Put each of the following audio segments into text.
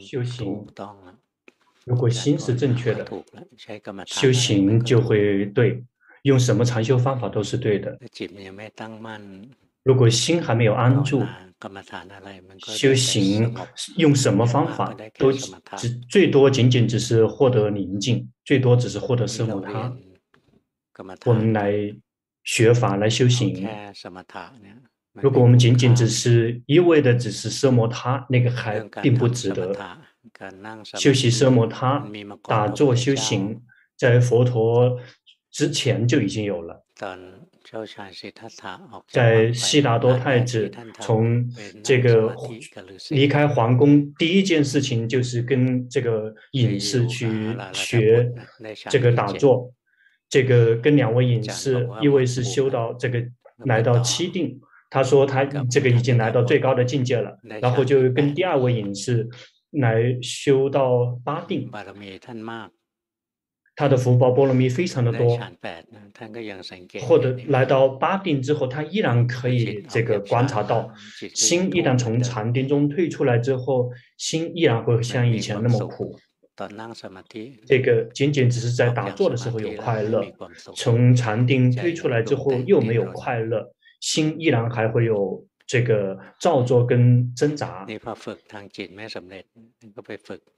修行，如果心是正确的，修行就会对，用什么禅修方法都是对的。如果心还没有安住，修行用什么方法都只最多仅仅只是获得宁静，最多只是获得奢摩他。我们来学法来修行，如果我们仅仅只是一味的只是奢摩他，那个还并不值得。修习奢摩他，打坐修行，在佛陀之前就已经有了。在悉达多太子从这个离开皇宫，第一件事情就是跟这个隐士去学这个打坐。这个跟两位隐士，一位是修到这个来到七定，他说他这个已经来到最高的境界了，然后就跟第二位隐士来修到八定。他的福报波罗蜜非常的多，或者来到八定之后，他依然可以这个观察到，心一旦从禅定中退出来之后，心依然会像以前那么苦。这个仅仅只是在打坐的时候有快乐，从禅定退出来之后又没有快乐，心依然还会有这个造作跟挣扎。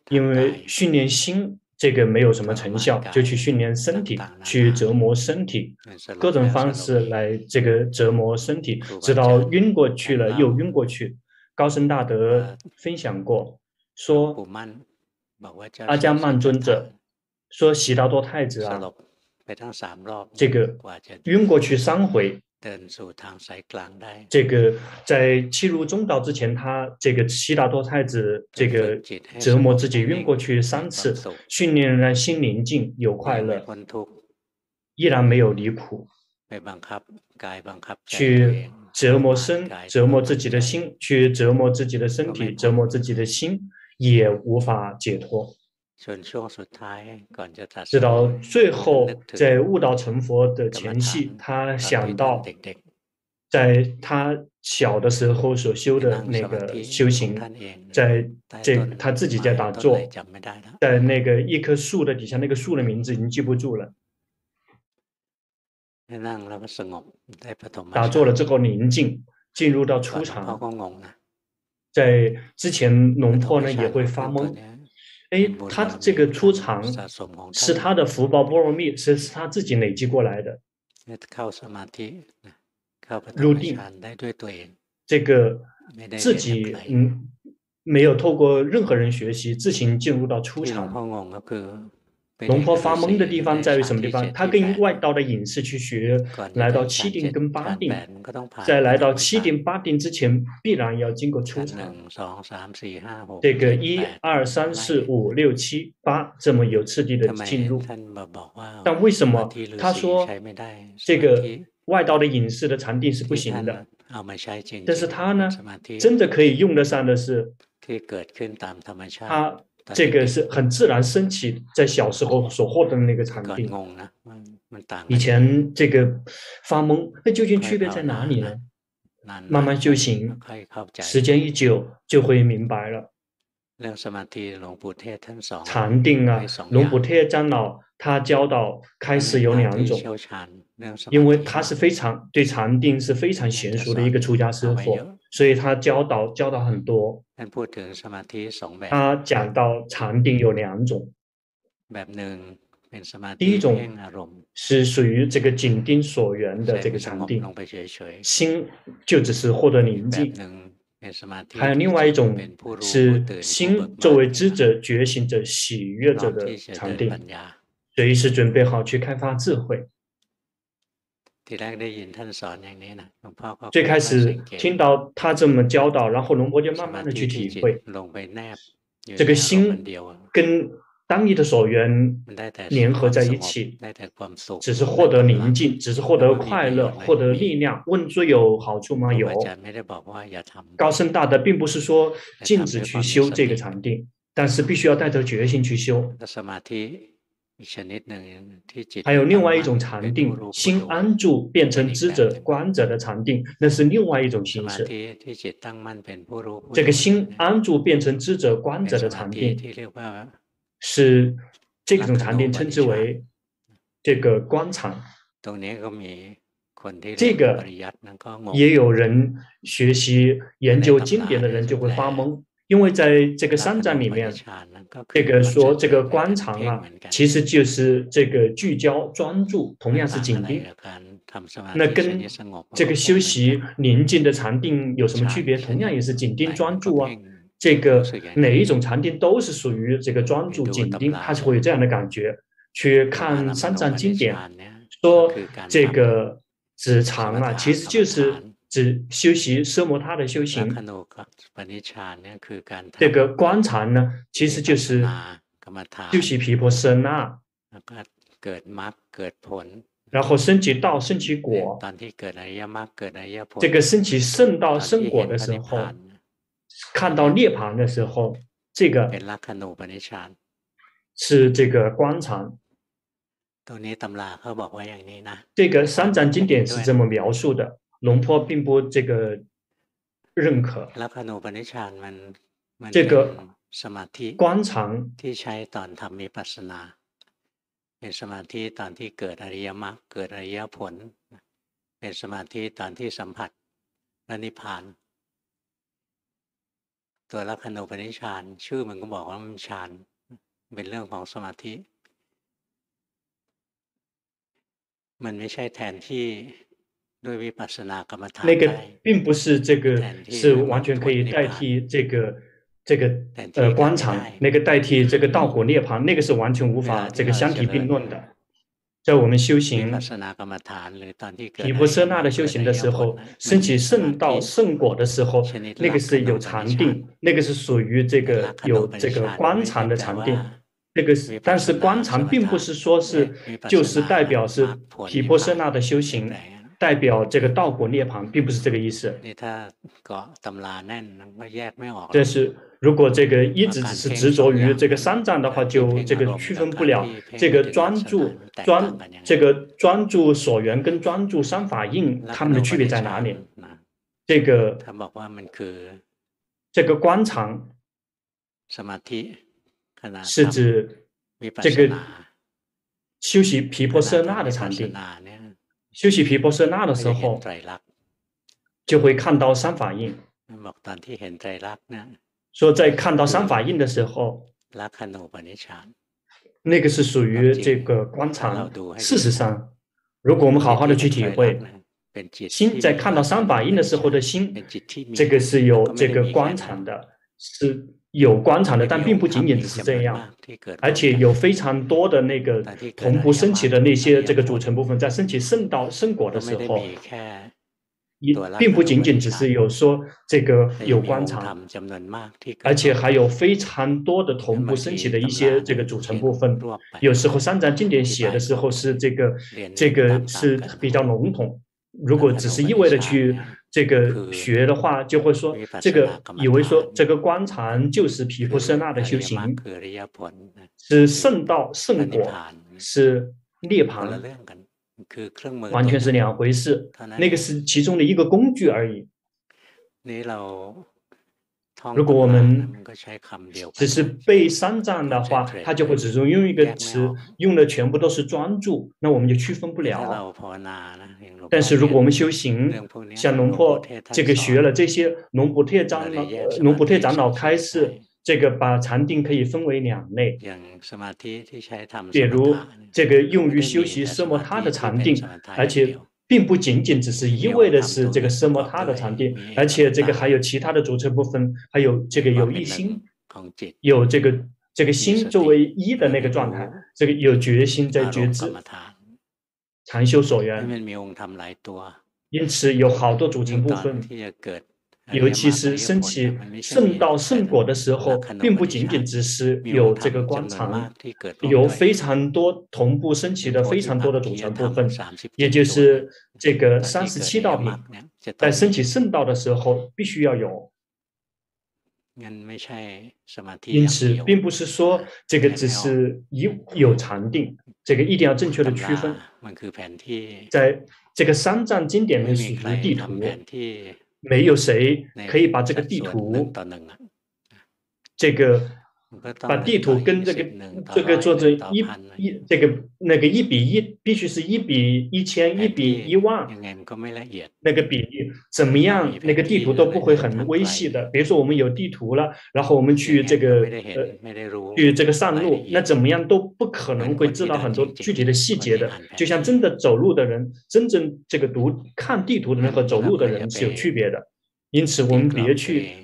因为训练心。这个没有什么成效，就去训练身体，去折磨身体，各种方式来这个折磨身体，直到晕过去了又晕过去。高僧大德分享过，说阿伽曼尊者说悉达多太子啊，这个晕过去三回。这个在进入中道之前，他这个悉达多太子这个折磨自己晕过去三次，训练让心宁静有快乐，依然没有离苦，去折磨身，折磨自己的心，去折磨自己的身体，折磨自己的心，也无法解脱。直到最后，在悟道成佛的前夕，他想到，在他小的时候所修的那个修行，在这他自己在打坐，在那个一棵树的底下，那个树的名字已经记不住了。打坐了之后宁静，进入到初禅，在之前龙婆呢也会发懵。哎，他这个出场是他的福报波罗蜜，是是他自己累积过来的。入定，这个自己嗯没有透过任何人学习，自行进入到初禅。龙婆发懵的地方在于什么地方？他跟外道的隐士去学，来到七定跟八定，在来到七定八定之前，必然要经过初禅。这个一二三四五六七八这么有次第的进入，但为什么他说这个外道的隐士的禅定是不行的？但是他呢，真的可以用得上的是他。这个是很自然升起，在小时候所获得的那个禅定。以前这个发懵，那究竟区别在哪里呢？慢慢修行，时间一久就会明白了。禅定啊，龙普特长老他教导开始有两种，因为他是非常对禅定是非常娴熟的一个出家师父。所以他教导教导很多，他讲到禅定有两种，第一种是属于这个紧盯所缘的这个禅定，心就只是获得宁静；还有另外一种是心作为知者、觉醒者、喜悦者的禅定，随时准备好去开发智慧。最开始听到他这么教导，然后龙婆就慢慢的去体会，这个心跟当地的所缘联合在一起，只是获得宁静，只是获得快乐，获得力量。问说有好处吗？有。高僧大德并不是说禁止去修这个禅定，但是必须要带着决心去修。还有另外一种禅定，心安住变成知者观者的禅定，那是另外一种形式。这个心安住变成知者观者的禅定，是这种禅定称之为这个观禅。这个也有人学习研究经典的人就会发懵。因为在这个三藏里面，这个说这个观禅啊，其实就是这个聚焦专注，同样是紧盯。那跟这个修习宁静的禅定有什么区别？同样也是紧盯专注啊。这个哪一种禅定都是属于这个专注紧盯，它是会有这样的感觉。去看三藏经典，说这个止禅啊，其实就是。是修习奢摩他的修行，这个观察呢，其实就是修习皮婆舍那，然后升起道，升起果。这个升起圣道、圣果的时候，看到涅槃的时候，这个是这个观察。这个三藏经典是这么描述的。龙坡并不这个认可。这个观禅， 那个并不是这个是完全可以代替这个这个呃观场，那个代替这个道果涅槃，那个是完全无法这个相提并论的。在我们修行毗婆舍那的修行的时候，升起圣道圣果的时候，那个是有禅定，那个是属于这个有这个观禅的禅定。那个是，但是观禅并不是说是就是代表是毗婆舍那的修行。代表这个道果涅槃，并不是这个意思。但是如果这个一直只是执着于这个三藏的话，就这个区分不了这个专注专这个专注所缘跟专注三法印，它们的区别在哪里？这个这个观禅是指这个修习毗婆舍那的禅定。修习皮婆舍那的时候，就会看到三法印。说在看到三法印的时候，那个是属于这个观察。事实上，如果我们好好的去体会，心在看到三法印的时候的心，这个是有这个观察的，是。有观禅的，但并不仅仅只是这样，而且有非常多的那个同步升起的那些这个组成部分，在升起圣道圣果的时候，也并不仅仅只是有说这个有观禅，而且还有非常多的同步升起的一些这个组成部分。有时候三藏经典写的时候是这个这个是比较笼统，如果只是一味的去。这个学的话，就会说这个以为说这个观禅就是皮肤舍那的修行，是圣道圣果，是涅槃，完全是两回事。那个是其中的一个工具而已。如果我们只是背三藏的话，他就会只用用一个词，用的全部都是专注，那我们就区分不了。但是如果我们修行，像龙婆这个学了这些，龙补特长老、龙补特长老开示，这个把禅定可以分为两类，比如这个用于修习奢摩他的禅定，而且。并不仅仅只是一味的是这个奢摩他的禅定，而且这个还有其他的组成部分，还有这个有一心，有这个这个心作为一的那个状态，这个有决心在觉知，禅修所缘，因此有好多组成部分。尤其是升起圣道圣果的时候，并不仅仅只是有这个观禅，有非常多同步升起的非常多的组成部分，也就是这个三十七道品，在升起圣道的时候必须要有。因此，并不是说这个只是一有禅定，这个一定要正确的区分。在这个三藏经典里面属于地图，没有谁可以把这个地图，这个。把地图跟这个这个做成一一这个那个一比一，必须是一比一千，一比一万，那个比例怎么样？那个地图都不会很微细的。比如说我们有地图了，然后我们去这个呃去这个上路，那怎么样都不可能会知道很多具体的细节的。就像真的走路的人，真正这个读看地图的人和走路的人是有区别的。因此我们别去。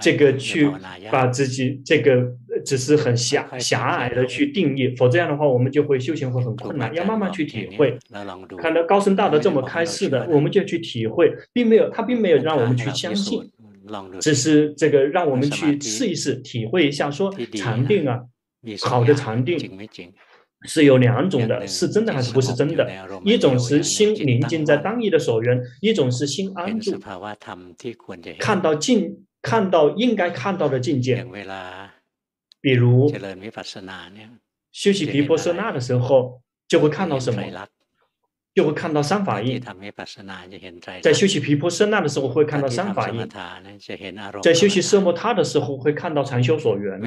这个去把自己这个只是很狭狭隘的去定义，否则这样的话，我们就会修行会很困难。要慢慢去体会，看到高僧大德这么开示的，我们就去体会，并没有他并没有让我们去相信，只是这个让我们去试一试，体会一下，说禅定啊，好的禅定。是有两种的，是真的还是不是真的？一种是心宁静在当意的所缘，一种是心安住，看到境，看到应该看到的境界。比如修习毗婆舍那的时候，就会看到什么？就会看到三法印。在修习毗婆舍那的时候，会看到三法印；在修习色摩他的时候，会看到禅修所缘。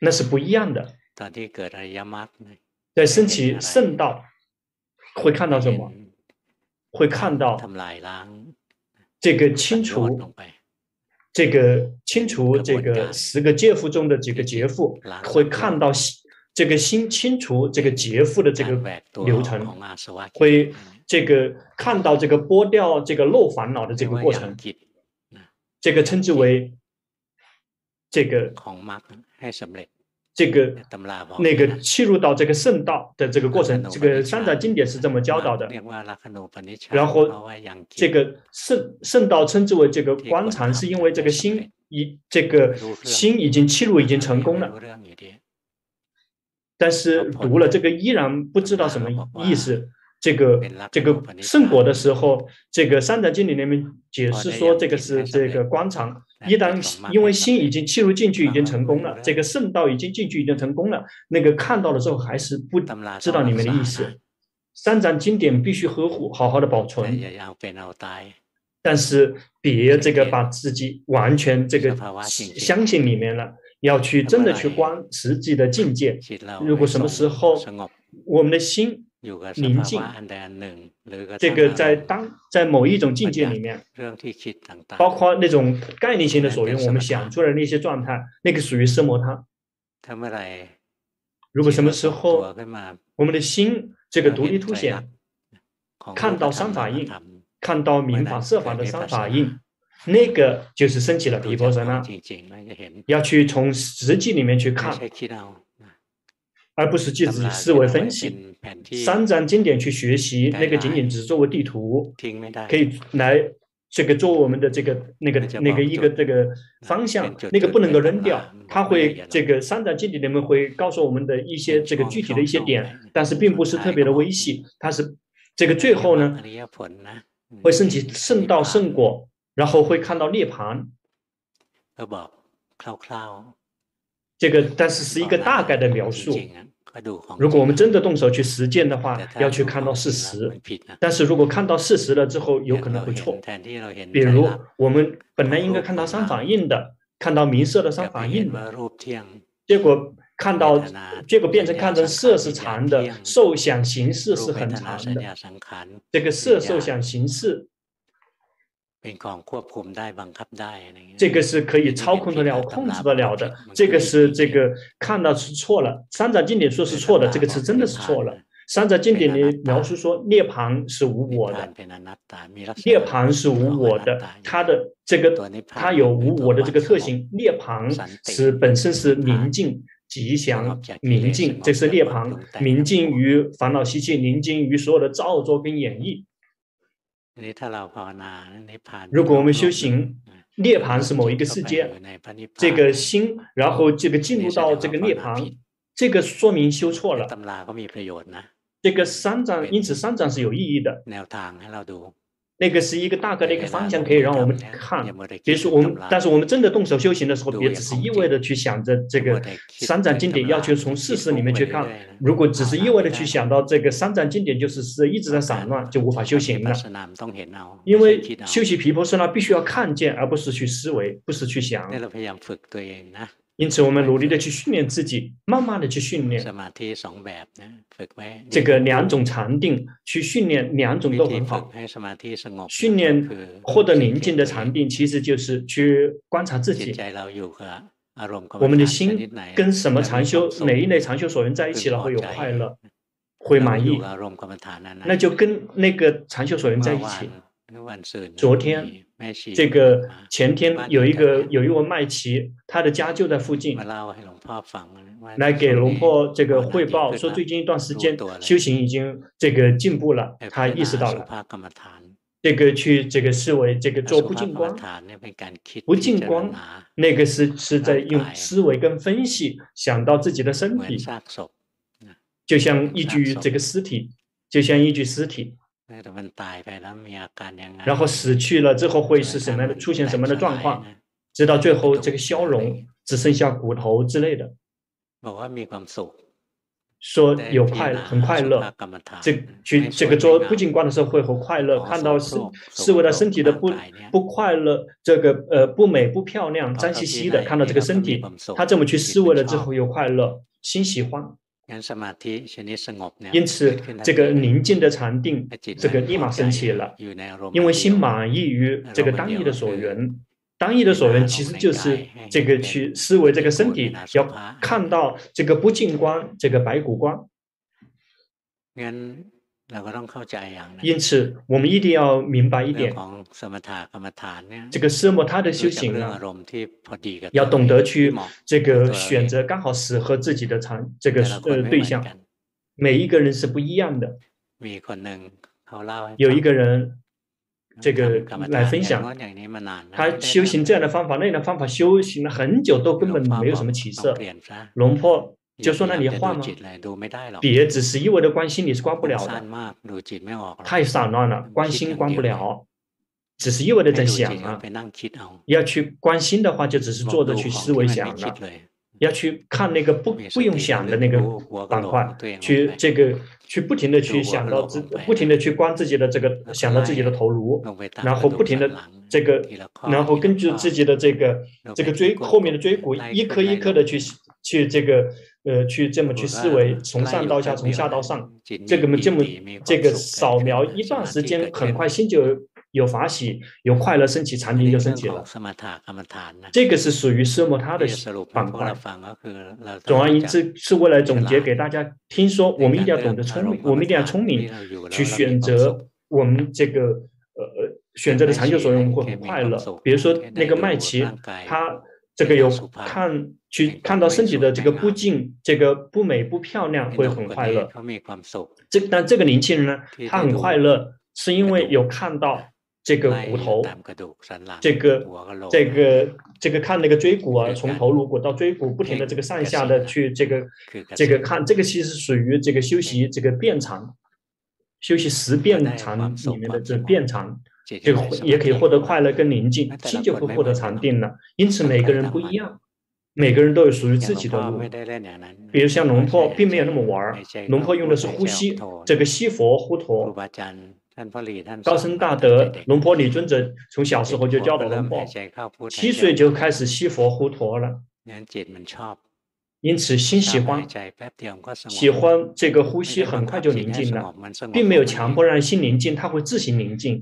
那是不一样的。在升起圣道，会看到什么？会看到这个清除，这个清除这个十个劫富中的几个劫富，会看到这个新清除这个劫富的这个流程，会这个看到这个剥掉这个漏烦恼的这个过程，这个称之为这个。这个那个切入到这个圣道的这个过程，这个三藏经典是这么教导的。然后这个圣圣道称之为这个观禅，是因为这个心已这个心已经切入，已经成功了。但是读了这个依然不知道什么意思。这个这个圣果的时候，这个三藏经典里面解释说，这个是这个观禅。一旦因为心已经切入进去，已经成功了，这个圣道已经进去，已经成功了，那个看到了之后还是不知道里面的意思。三藏经典必须呵护，好好的保存。但是别这个把自己完全这个相信里面了，要去真的去观实际的境界。如果什么时候我们的心。宁静，这个在当在某一种境界里面，包括那种概念性的所用，我们想出来的那些状态，那个属于色魔他。如果什么时候我们的心这个独立凸显，看到三法印，看到明法色法的三法印，那个就是升起了毗婆舍那，要去从实际里面去看。而不是就自己思维分析，三张经典去学习，那个仅仅只是作为地图，可以来这个做我们的这个那个那个一个这个方向，那个不能够扔掉。它会这个三张经典里面会告诉我们的一些这个具体的一些点，但是并不是特别的微细。它是这个最后呢，会升起圣道圣果，然后会看到涅槃。这个，但是是一个大概的描述。如果我们真的动手去实践的话，要去看到事实。但是如果看到事实了之后，有可能会错。比如，我们本来应该看到三反应的，看到明色的三反应的，结果看到，结果变成看成色是长的，受想行识是很长的。这个色受想行识。这个是可以操控得了、控制得了的。这个是这个看到是错了。三藏经典说是错的，这个词真的是错了。三藏经典里描述说涅槃是无我的，涅槃是无我的，它的这个它有无我的这个特性。涅槃是本身是宁静、吉祥、宁静，这是涅槃，宁静于烦恼习气，宁静于所有的造作跟演绎。如果我们修行，涅槃是某一个世界，这个心，然后这个进入到这个涅槃，这个说明修错了。这个三藏，因此三藏是有意义的。那个是一个大概的一个方向，可以让我们看。比如说我们，但是我们真的动手修行的时候，别只是一味的去想着这个三藏经典，要求从事实里面去看。如果只是一味的去想到这个三藏经典就是是一直在散乱，就无法修行了。因为修习皮婆舍那必须要看见，而不是去思维，不是去想。因此，我们努力的去训练自己，慢慢的去训练。这个两种禅定去训练，两种都很好。训练获得宁静的禅定，其实就是去观察自己。我们的心跟什么禅修，哪一类禅修所缘在一起了，会有快乐，会满意，那就跟那个禅修所缘在一起。昨天，这个前天有一个有一位麦琪，他的家就在附近，来给龙婆这个汇报，说最近一段时间修行已经这个进步了，他意识到了，这个去这个思维这个做不净光，不净光那个是是在用思维跟分析想到自己的身体，就像一具这个尸体，就像一具尸体。然后死去了之后会是什么样的？出现什么样的状况？直到最后这个消融，只剩下骨头之类的。说有快乐，很快乐。这去这个做不净观的时候会很快乐，看到是是为了身体的不不快乐，这个呃不美不漂亮，脏兮兮的，看到这个身体，他这么去思维了之后有快乐，心喜欢。因此，这个宁静的禅定，这个立马升起了，因为心满意于这个当意的所缘，当意的所缘其实就是这个去思维这个身体，要看到这个不净观，这个白骨观。因此，我们一定要明白一点，这个奢摩他的修行呢，要懂得去这个选择刚好适合自己的禅这个呃对象。每一个人是不一样的。有一个人，这个来分享，他修行这样的方法，那样的方法修行了很久，都根本没有什么起色。龙婆。就说那你换吗？别只是一味的关心，你是关不了的。太散乱了，关心关不了，只是一味的在想啊。要去关心的话，就只是坐着去思维想了。要去看那个不不用想的那个板块，去这个去不停的去想到自，不停的去关自己的这个想到自己的头颅，然后不停的这个，然后根据自己的这个这个椎后面的椎骨，一颗一颗的去去这个。呃，去这么去思维，从上到下，从下到上，这个么这么这个扫描一段时间，很快心就有法喜，有快乐升起，禅定就升起了。这个是属于奢摩他的板块。总而言之，是为了总结给大家听说，我们一定要懂得聪明，我们一定要聪明去选择我们这个呃选择的禅修所用会很快乐。比如说那个麦琪，他。这个有看去看到身体的这个不净，这个不美不漂亮，会很快乐。这但这个年轻人呢，他很快乐，是因为有看到这个骨头，这个这个这个看那个椎骨啊，从头颅骨到椎骨，不停的这个上下的去这个这个看，这个其实属于这个修习这个变长，修习十变长里面的这辩禅。就也可以获得快乐跟宁静，心就会获得禅定了。因此每个人不一样，每个人都有属于自己的路。比如像龙婆，并没有那么玩儿，龙婆用的是呼吸，这个吸佛呼陀。高僧大德龙婆李尊者从小时候就教导龙婆，七岁就开始吸佛呼陀了。因此，心喜欢，喜欢这个呼吸，很快就宁静了，并没有强迫让心宁静，它会自行宁静。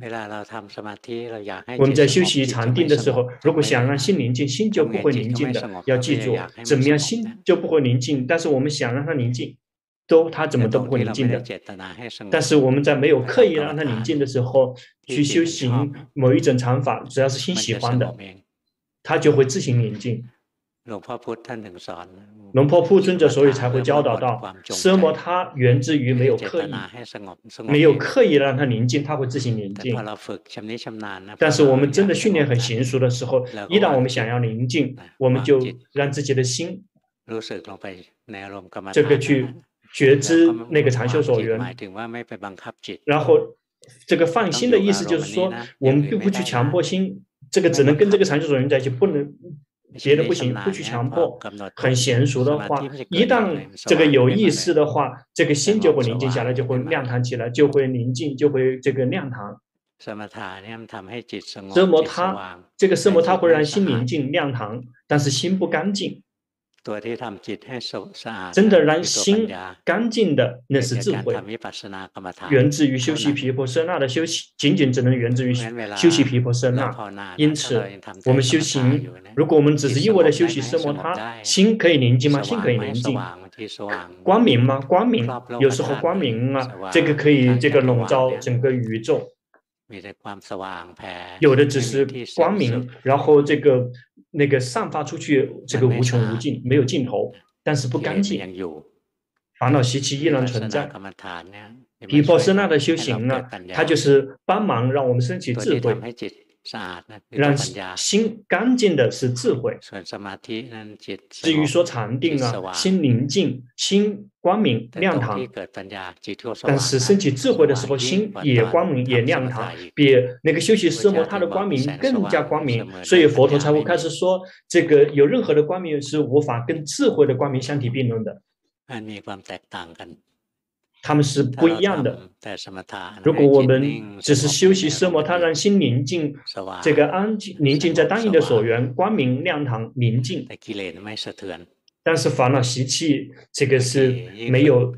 我们在修习禅定的时候，如果想让心宁静，心就不会宁静的。要记住，怎么样心就不会宁静？但是我们想让它宁静，都它怎么都不会宁静的。但是我们在没有刻意让它宁静的时候，去修行某一种禅法，只要是心喜欢的，它就会自行宁静。龙婆铺尊者，所以才会教导到，奢摩他源自于没有刻意，没有刻意让他宁静，他会自行宁静。但是我们真的训练很娴熟的时候，一旦我们想要宁静，我们就让自己的心，这个去觉知那个禅修所缘，然后这个放心的意思就是说，我们并不去强迫心，这个只能跟这个长袖所缘在一起，不能别的不行，不去强迫。很娴熟的话，一旦这个有意识的话，这个心就会宁静下来，就会亮堂起来，就会宁静，就会这个亮堂。奢摩他，这个奢摩他会让心宁静亮堂，但是心不干净。真的让心干净的，那是智慧，源自于修习皮婆舍那的修习，仅仅只能源自于修习皮婆舍那。因此，我们修行，如果我们只是一味的休息奢摩他，心可以宁静吗？心可以宁静。光明吗？光明，有时候光明啊，这个可以这个笼罩整个宇宙。有的只是光明，然后这个。那个散发出去，这个无穷无尽，没有尽头，但是不干净，烦恼习气依然存在。毗婆舍那的修行呢，它就是帮忙让我们升起智慧。让心干净的是智慧。至于说禅定啊，心宁静、心光明、亮堂，但是升起智慧的时候，心也光明也亮堂，比那个修习奢摩他的光明更加光明。所以佛陀才会开始说，这个有任何的光明是无法跟智慧的光明相提并论的。他们是不一样的。如果我们只是修习奢摩他，让心宁静，这个安静宁静在单一的所缘，光明亮堂宁静。但是烦恼习气，这个是没有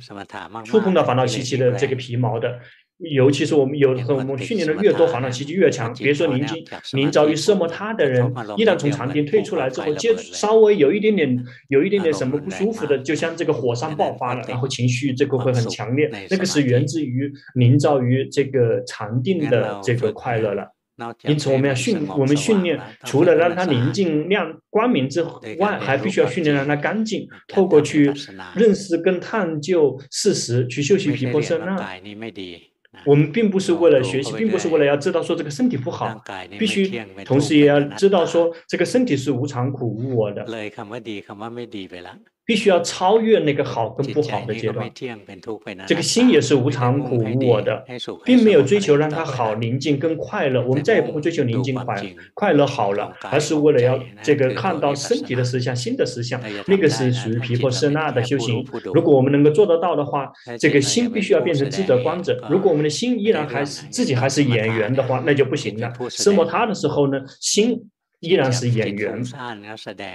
触碰到烦恼习气的这个皮毛的。尤其是我们有时候我们训练的越多，烦恼习气越强。比如说宁静、宁照于奢摩他的人，一旦从禅定退出来之后，接稍微有一点点、有一点点什么不舒服的，就像这个火山爆发了，然后情绪这个会很强烈，那个是源自于宁照于这个禅定的这个快乐了。因此，我们要训，我们训练除了让它宁静亮光明之外，还必须要训练让它干净，透过去认识跟探究事实，去修习毗婆舍那。我们并不是为了学习，并不是为了要知道说这个身体不好，必须同时也要知道说这个身体是无常、苦、无我的。必须要超越那个好跟不好的阶段，这个心也是无常、苦、无我的，并没有追求让它好、宁静跟快乐。我们再也不会追求宁静、快快乐好了，而是为了要这个看到身体的实相、心的实相，那个是属于皮婆舍那的修行。如果我们能够做得到的话，这个心必须要变成智者观者。如果我们的心依然还是自己还是演员的话，那就不行了。奢摩他的时候呢，心。依然是演员，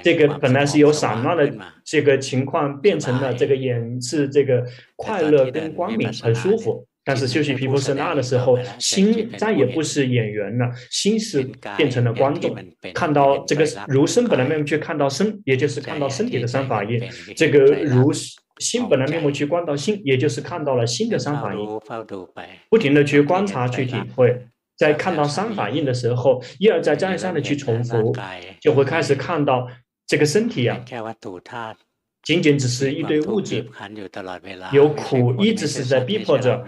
这个本来是有散乱的这个情况，变成了这个演是这个快乐跟光明，很舒服。但是修习毗婆舍那的时候，心再也不是演员了，心是变成了观众，看到这个如生本来面目去看到身，也就是看到身体的三法印；这个如心本来面目去观到心，也就是看到了心的三法印，不停的去观察去体会。在看到三反应的时候，一而再再而三的去重复，就会开始看到这个身体啊，仅仅只是一堆物质，有苦一直是在逼迫着，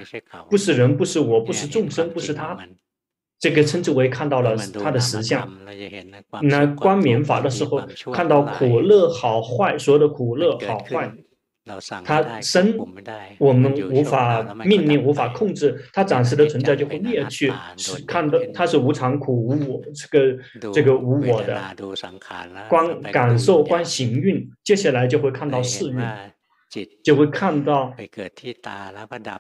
不是人，不是我，不是众生，不是他，这个称之为看到了他的实相。那观明法的时候，看到苦乐好坏，所有的苦乐好坏。它生，我们无法命令，无法控制，它暂时的存在就会灭去。是看到它是无常、苦、无我，这个这个无我的观感受、观行运，接下来就会看到识蕴。就会看到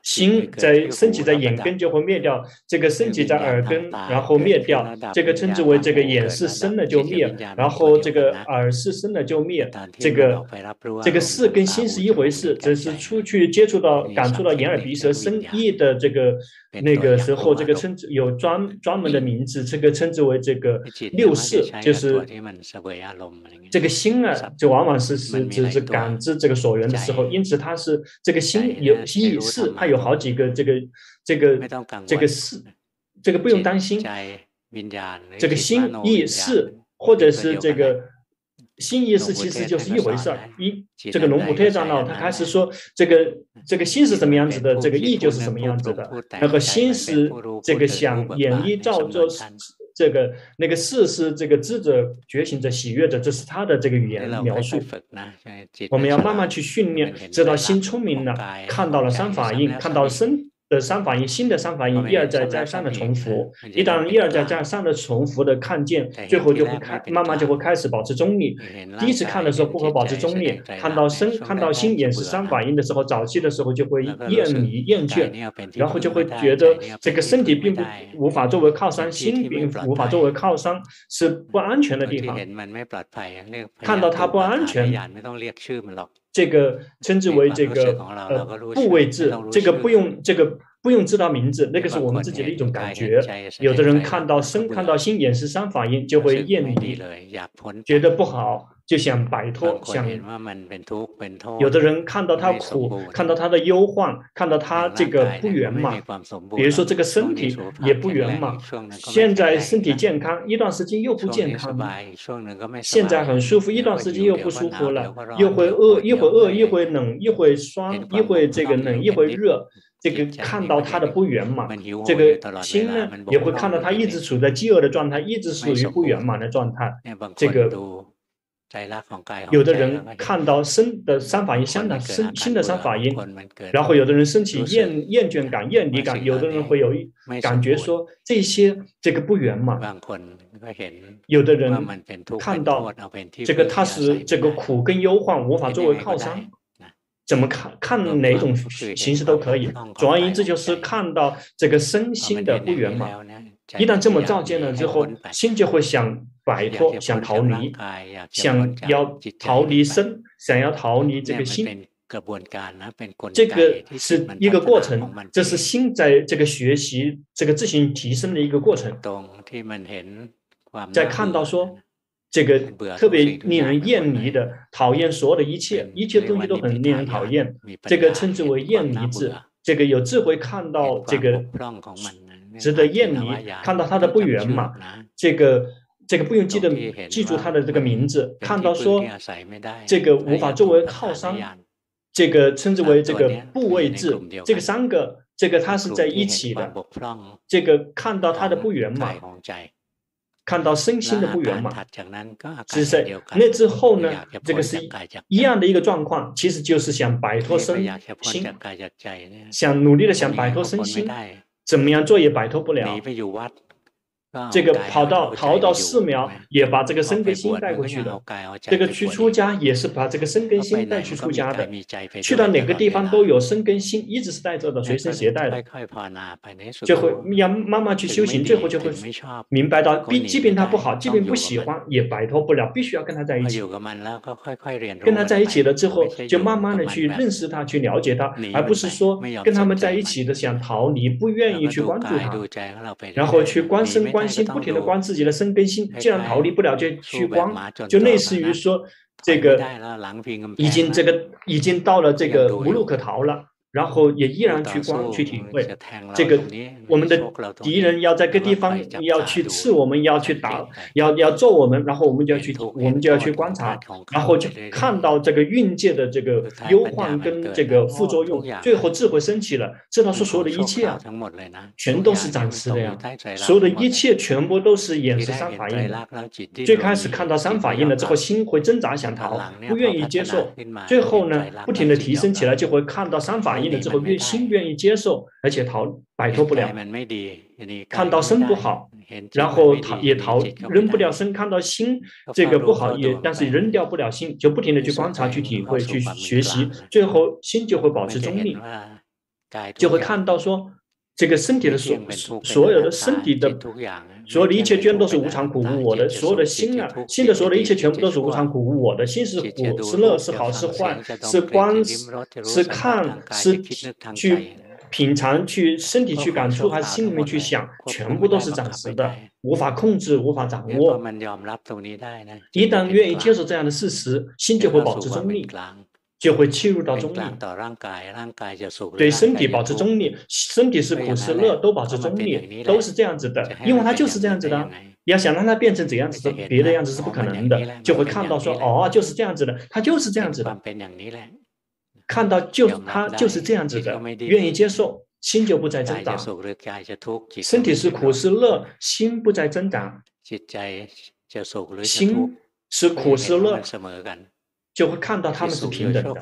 心在升起在眼根就会灭掉，这个升起在耳根然后灭掉，这个称之为这个眼是生了就灭，然后这个耳是生了就灭，这个这个识跟心是一回事，只是出去接触到感触到眼耳鼻舌身意的这个那个时候，这个称之有专专门的名字，这个称之为这个六识，就是这个心啊，就往往是是只是感知这个所缘的时候。因此，它是这个心有心意识，它有好几个这个这个这个事，这个不用担心。这个心意识，或者是这个心意识，其实就是一回事儿。一这个龙普特长老他开始说，这个这个心是什么样子的，这个意就是什么样子的。然后心是这个想演绎照做。这个那个事是这个智者觉醒者喜悦者，这是他的这个语言描述。我们要慢慢去训练，直到心聪明了，看到了三法印，看到了身的三反应，新的三反应一而再再三的重复。一旦一而再再三的重复的看见，最后就会开，慢慢就会开始保持中立。第一次看的时候不会保持中立，看到身看到心也是三反应的时候，早期的时候就会厌离厌倦，然后就会觉得这个身体并不无法作为靠山，心并无法作为靠山，是不安全的地方。看到它不安全，这个称之为这个呃部位制，这个不用这个不用知道名字，那个是我们自己的一种感觉。有的人看到生看到心眼是三反应，就会厌离，觉得不好。就想摆脱，想有的人看到他苦，看到他的忧患，看到他这个不圆满，比如说这个身体也不圆满，现在身体健康，一段时间又不健康了，现在很舒服，一段时间又不舒服了，又会饿，一会饿，一会冷，一会酸，一会这个冷，一会热，这个看到他的不圆满，这个心呢也会看到他一直处在饥饿的状态，一直处于不圆满的状态，这个。有的人看到生的三法印相当身新的三法印，然后有的人升起厌厌倦感、厌离感，有的人会有一感觉说这些这个不圆满。有的人看到这个他是这个苦跟忧患无法作为靠山，怎么看看哪种形式都可以。总而言之，就是看到这个身心的不圆满。一旦这么照见了之后，心就会想。摆脱，想逃离，想要逃离身，想要逃离这个心，这个是一个过程，这是心在这个学习、这个自行提升的一个过程。在看到说这个特别令人厌离的、讨厌所有的一切，一切东西都很令人讨厌，这个称之为厌离智。这个有智慧看到这个值得厌离，看到它的不圆满，这个。这个不用记得记住他的这个名字，看到说这个无法作为靠山，这个称之为这个部位制，这个三个这个它是在一起的，这个看到它的不圆满，看到身心的不圆满，只是那之后呢，这个是一样的一个状况，其实就是想摆脱身心，想努力的想摆脱身心，怎么样做也摆脱不了。这个跑到逃到寺庙，也把这个生根心带过去的。这个去出家也是把这个生根心带去出家的。去到哪个地方都有生根心，一直是带着的，随身携带的。就会要慢慢去修行，最后就会明白到，即即便他不好，即便不喜欢，也摆脱不了，必须要跟他在一起。跟他在一起了之后，就慢慢的去认识他，去了解他，而不是说跟他们在一起的想逃离，不愿意去关注他，然后去观身观。关心不停的关自己的身跟心，既然逃离不了，就去观，就类似于说，这个已经这个已经到了这个无路可逃了。然后也依然去观去体会，这个我们的敌人要在各地方要去刺我们，要去打，要要揍我们，然后我们就要去，我们就要去观察，然后就看到这个运界的这个忧患跟这个副作用，最后智慧升起了，知道说所有的一切啊，全都是暂时的呀，所有的一切全部都是也是三法印。最开始看到三法印了之后，心会挣扎想逃，不愿意接受，最后呢，不停的提升起来，就会看到三法印。了之后，越心愿意接受，而且逃摆脱不了。看到身不好，然后逃也逃扔不掉身；看到心这个不好，也但是扔掉不了心，就不停的去观察、去体会、去学习，最后心就会保持中立，就会看到说这个身体的所所有的身体的所有的一切全都是无常苦无我的，所有的心啊，心的所有的一切全部都是无常苦无我的，心是苦是乐是好是坏，是观是看是去品尝去身体去感触还是心里面去想，全部都是暂时的，无法控制无法掌握。一旦愿意接受这样的事实，心就会保持中立。就会切入到中立，对身体保持中立，身体是苦是乐都保持中立，都是这样子的，因为它就是这样子的。要想让它变成怎样子的，别的样子是不可能的。就会看到说，哦，就是这样子的，它就是这样子的。看到就它就是这样子的，愿意接受，心就不再挣扎。身体是苦是乐，心不再挣扎。心是苦是乐。就会看到他们是平等的。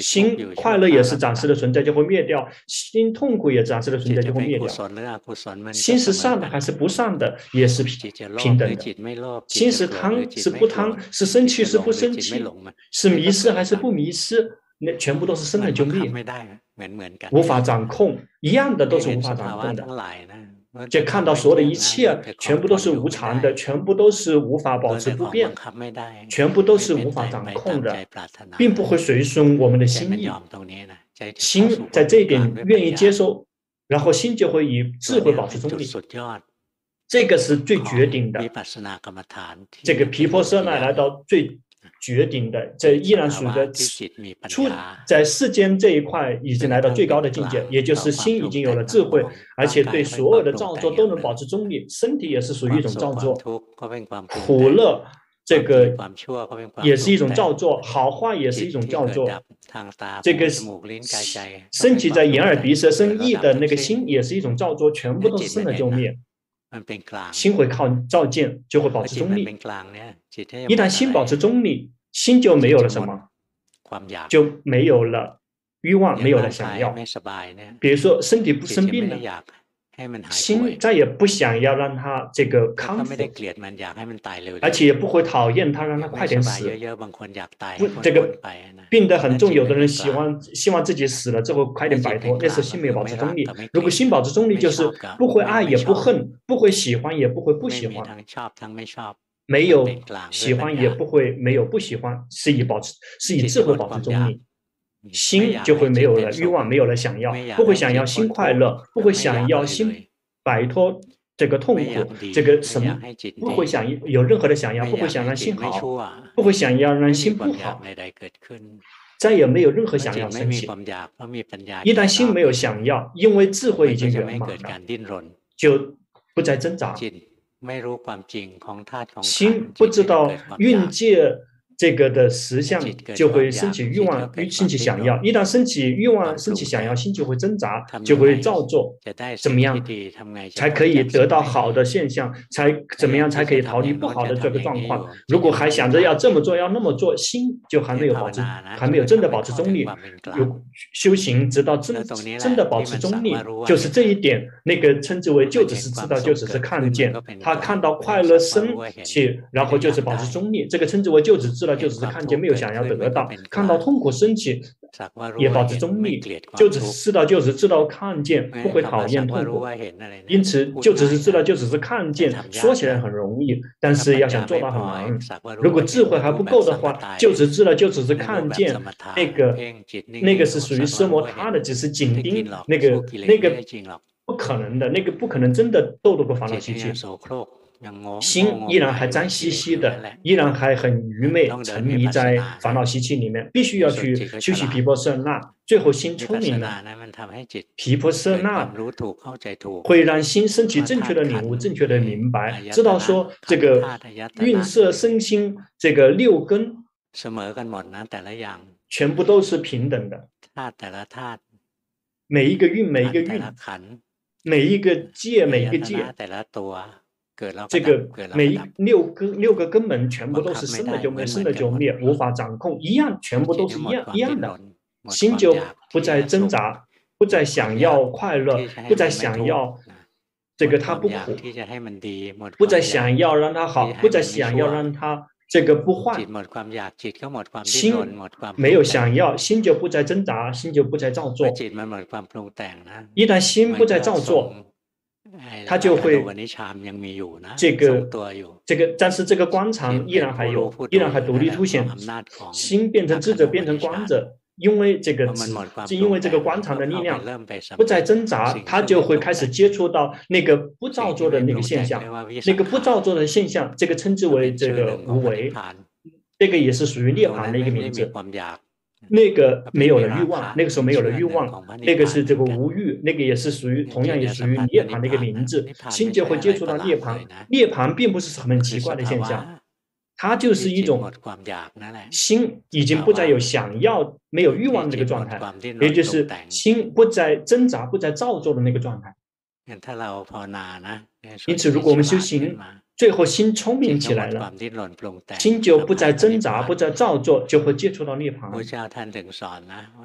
心快乐也是暂时的存在，就会灭掉；心痛苦也暂时的存在，就会灭掉。心是善的还是不善的，也是平等的。心是贪是不贪，是生气是不生气，是迷失还是不迷失，那全部都是生了就灭，无法掌控，一样的都是无法掌控的。就看到所有的一切，全部都是无常的，全部都是无法保持不变，全部都是无法掌控的，并不会随顺我们的心意。心在这一点愿意接受，然后心就会以智慧保持中立。这个是最绝顶的，这个皮婆舍那来到最。绝顶的，这依然属于的出在世间这一块已经来到最高的境界，也就是心已经有了智慧，而且对所有的造作都能保持中立。身体也是属于一种造作，苦乐这个也是一种造作，好坏也是一种造作。这个身体在眼耳鼻舌身意的那个心也是一种造作，全部都是生了就灭。心会靠照见，就会保持中立。一旦心保持中立，心就没有了什么，就没有了欲望，没有了想要。比如说身体不生病了。心再也不想要让他这个康复，而且也不会讨厌他，让他快点死。不，这个病得很重，有的人喜欢希望自己死了之后快点摆脱，那时候心没有保持中立。如果心保持中立，就是不会爱也不恨，不会喜欢也不会不喜欢，没有喜欢也不会没有不喜欢，是以保持是以智慧保持中立。心就会没有了欲望，没有了想要，不会想要心快乐，不会想要心摆脱这个痛苦，这个什么不会想有任何的想要，不会想让心好，不会想要让心不好，再也没有任何想要升起。一旦心没有想要，因为智慧已经圆满了，就不再挣扎。心不知道运界。这个的实相就会升起欲望，升起想要。一旦升起欲望，升起想要，心就会挣扎，就会造作。怎么样才可以得到好的现象？才怎么样才可以逃离不好的这个状况？如果还想着要这么做，要那么做，心就还没有保持，还没有真的保持中立。有修行，直到真真的保持中立，就是这一点。那个称之为就只是知道，就只是看见。他看到快乐升起，然后就是保持中立。这个称之为就只知。就只是看见，没有想要得到；看到痛苦升起，也保持中立。就只是知道，就只是知道看见，不会讨厌痛苦。因此，就只是知道，就只是看见。说起来很容易，但是要想做到很难。如果智慧还不够的话，就只知道，就只是看见。那个，那个是属于奢摩他的，只是紧盯那个，那个不可能的，那个不可能真的斗得过烦恼习气。心依然还脏兮兮的，依然还很愚昧，沉迷在烦恼习气里面。必须要去修习皮婆舍那，最后心聪明了。皮婆舍那会让心升起正确的领悟，正确的明白，知道说这个运色身心这个六根全部都是平等的。每一个运，每一个运，每一个界，每一个界。这个每一六根六个根本全部都是生的就灭，生的就灭，无法掌控，一样，全部都是一样一样的，心就不再挣扎，不再想要快乐，不再想要这个他不苦，不再想要让他好，不再想要让他这个不坏，心没有想要，心就不再挣扎，心就不再造作，一旦心不再造作。他就会这个这个，但是这个观常依然还有，依然还独立凸显。心变成智者，变成观者，因为这个智，是因为这个观常的力量不再挣扎，他就会开始接触到那个不造作的那个现象，那个不造作的现象，这个称之为这个无为，这个也是属于涅槃的一个名字。那个没有了欲望，那个时候没有了欲望，那个是这个无欲，那个也是属于同样也属于涅槃的一个名字，心就会接触到涅槃。涅槃并不是很奇怪的现象，它就是一种心已经不再有想要、没有欲望的那个状态，也就是心不再挣扎、不再造作的那个状态。因此，如果我们修行，最后心聪明起来了，心就不再挣扎，不再造作，就会接触到涅槃。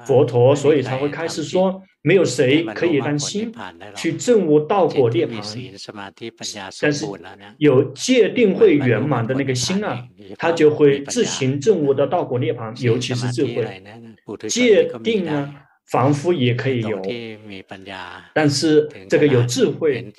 佛陀所以才会开始说，没有谁可以让心去证悟道果涅槃，但是有界定会圆满的那个心啊，他就会自行证悟的道果涅槃，尤其是智慧，界定呢。凡夫也可以有，但是这个有智慧，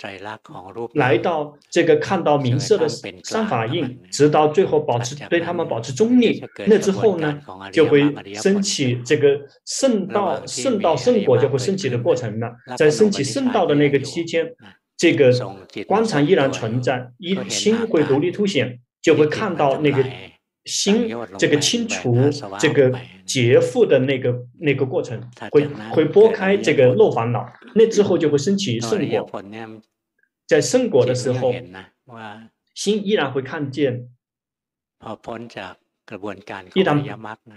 来到这个看到名色的三法印，直到最后保持对他们保持中立，那之后呢，就会升起这个圣道、圣道、圣果就会升起的过程了。在升起圣道的那个期间，这个观察依然存在，一心会独立凸显，就会看到那个。心这个清除这个劫富的那个那个过程，会会拨开这个漏烦恼，那之后就会升起圣果。在圣果的时候，心依然会看见，一旦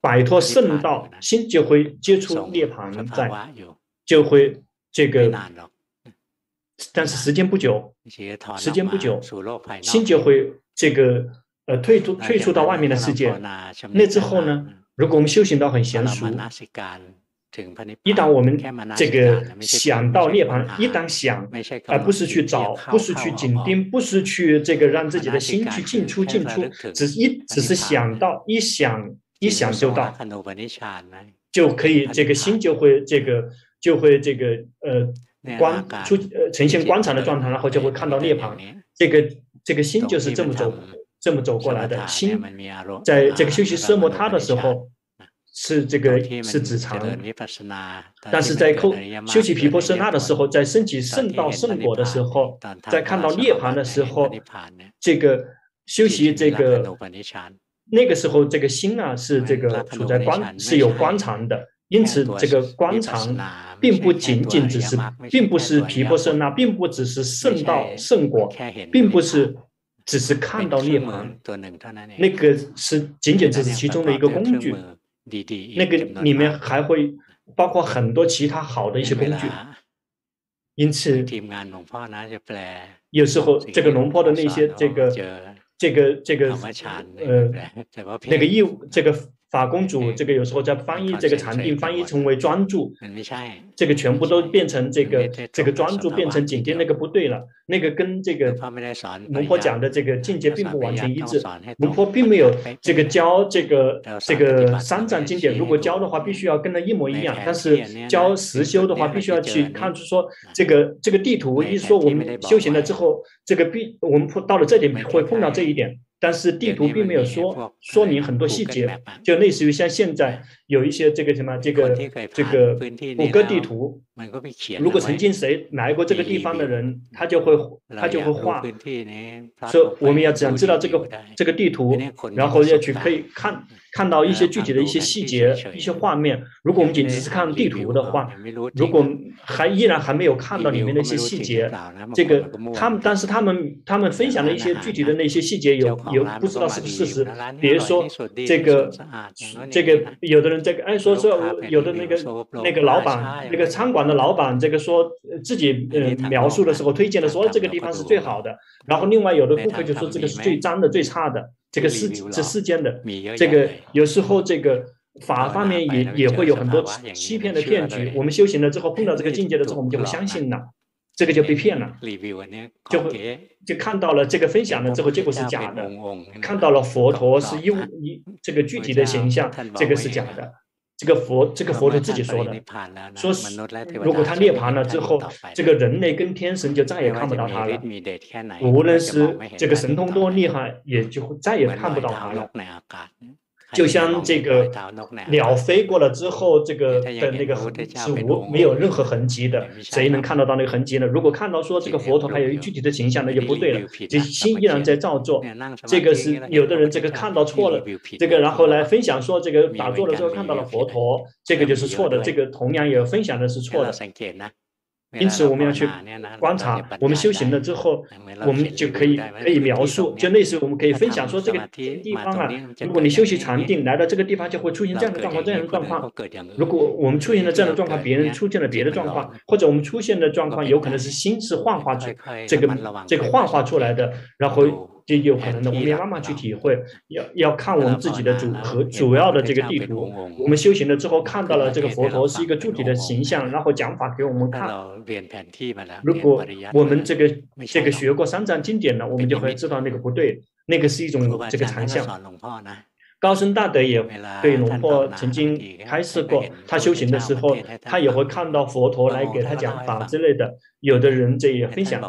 摆脱圣道，心就会接触涅槃，在就会这个，但是时间不久，时间不久，心就会这个。呃，退出退出到外面的世界，那之后呢？如果我们修行到很娴熟，一旦我们这个想到涅槃，一旦想，而不是去找，不是去紧盯，不是去这个让自己的心去进出进出，只是一只是想到，一想一想就到，就可以这个心就会这个就会这个呃观出呃呈现观察的状态，然后就会看到涅槃，这个这个心就是这么走。这么走过来的心，在这个修习奢摩他的时候，是这个是指常；但是在扣修习皮婆舍那的时候，在升起圣道圣果的时候，在看到涅槃的时候，这个修习这个那个时候，这个心啊是这个处在观是有观察的，因此这个观察并不仅仅只是，并不是皮婆舍那，并不只是圣道圣果，并不是。只是看到涅槃，那个是仅仅只是其中的一个工具，那个里面还会包括很多其他好的一些工具。因此，有时候这个龙坡的那些这个这个这个呃那个义务这个。法公主，这个有时候在翻译这个禅定，翻译成为专注，这个全部都变成这个这个专注变成紧盯，那个不对了，那个跟这个龙婆讲的这个境界并不完全一致。龙婆并没有这个教这个这个三藏经典，如果教的话，必须要跟他一模一样。但是教实修的话，必须要去看出说这个这个地图，一说我们修行了之后，这个必我们碰到了这里会碰到这一点。但是地图并没有说说明很多细节，就类似于像现在有一些这个什么这个这个谷歌地图，如果曾经谁来过这个地方的人，他就会他就会画，说我们要想知道这个这个地图，然后要去可以看。看到一些具体的一些细节、一些画面。如果我们仅仅是看地图的话，如果还依然还没有看到里面的一些细节，这个他们，但是他们他们分享的一些具体的那些细节有有不知道是不是事实。比如说这个这个有的人这个哎说说有的那个那个老板那个餐馆的老板这个说自己呃描述的时候推荐的说这个地方是最好的，然后另外有的顾客就说这个是最脏的最差的。这个世这世间的这个有时候这个法方面也也会有很多欺骗的骗局。我们修行了之后碰到这个 境界了之后，我们就不相信了，这个就被骗了，就会就看到了这个分享了之后，结果是假的；看到了佛陀是用一这个具体的形象，这个是假的。这个佛，这个佛陀自己说的，说是如果他涅槃了之后，这个人类跟天神就再也看不到他了。无论是这个神通多厉害，也就再也看不到他了。就像这个鸟飞过了之后，这个的那个是无没有任何痕迹的，谁能看得到那个痕迹呢？如果看到说这个佛陀还有一具体的形象，那就不对了，这心依然在造作。这个是有的人这个看到错了，这个然后来分享说这个打坐的时候看到了佛陀，这个就是错的，这个同样也分享的是错的。因此，我们要去观察。我们修行了之后，我们就可以可以描述，就类似我们可以分享说，这个地方啊，如果你休息禅定来到这个地方，就会出现这样的状况，这样的状况。如果我们出现了这样的状况，别人出现了别的状况，或者我们出现的状况有可能是心是幻化出这个这个幻化出来的，然后。就有可能的，我们要慢慢去体会，要要看我们自己的主和主要的这个地图。我们修行了之后，看到了这个佛陀是一个具体的形象，然后讲法给我们看。如果我们这个这个学过三藏经典了，我们就会知道那个不对，那个是一种这个残像。高僧大德也对龙婆曾经开示过，他修行的时候，他也会看到佛陀来给他讲法之类的。有的人这也分享，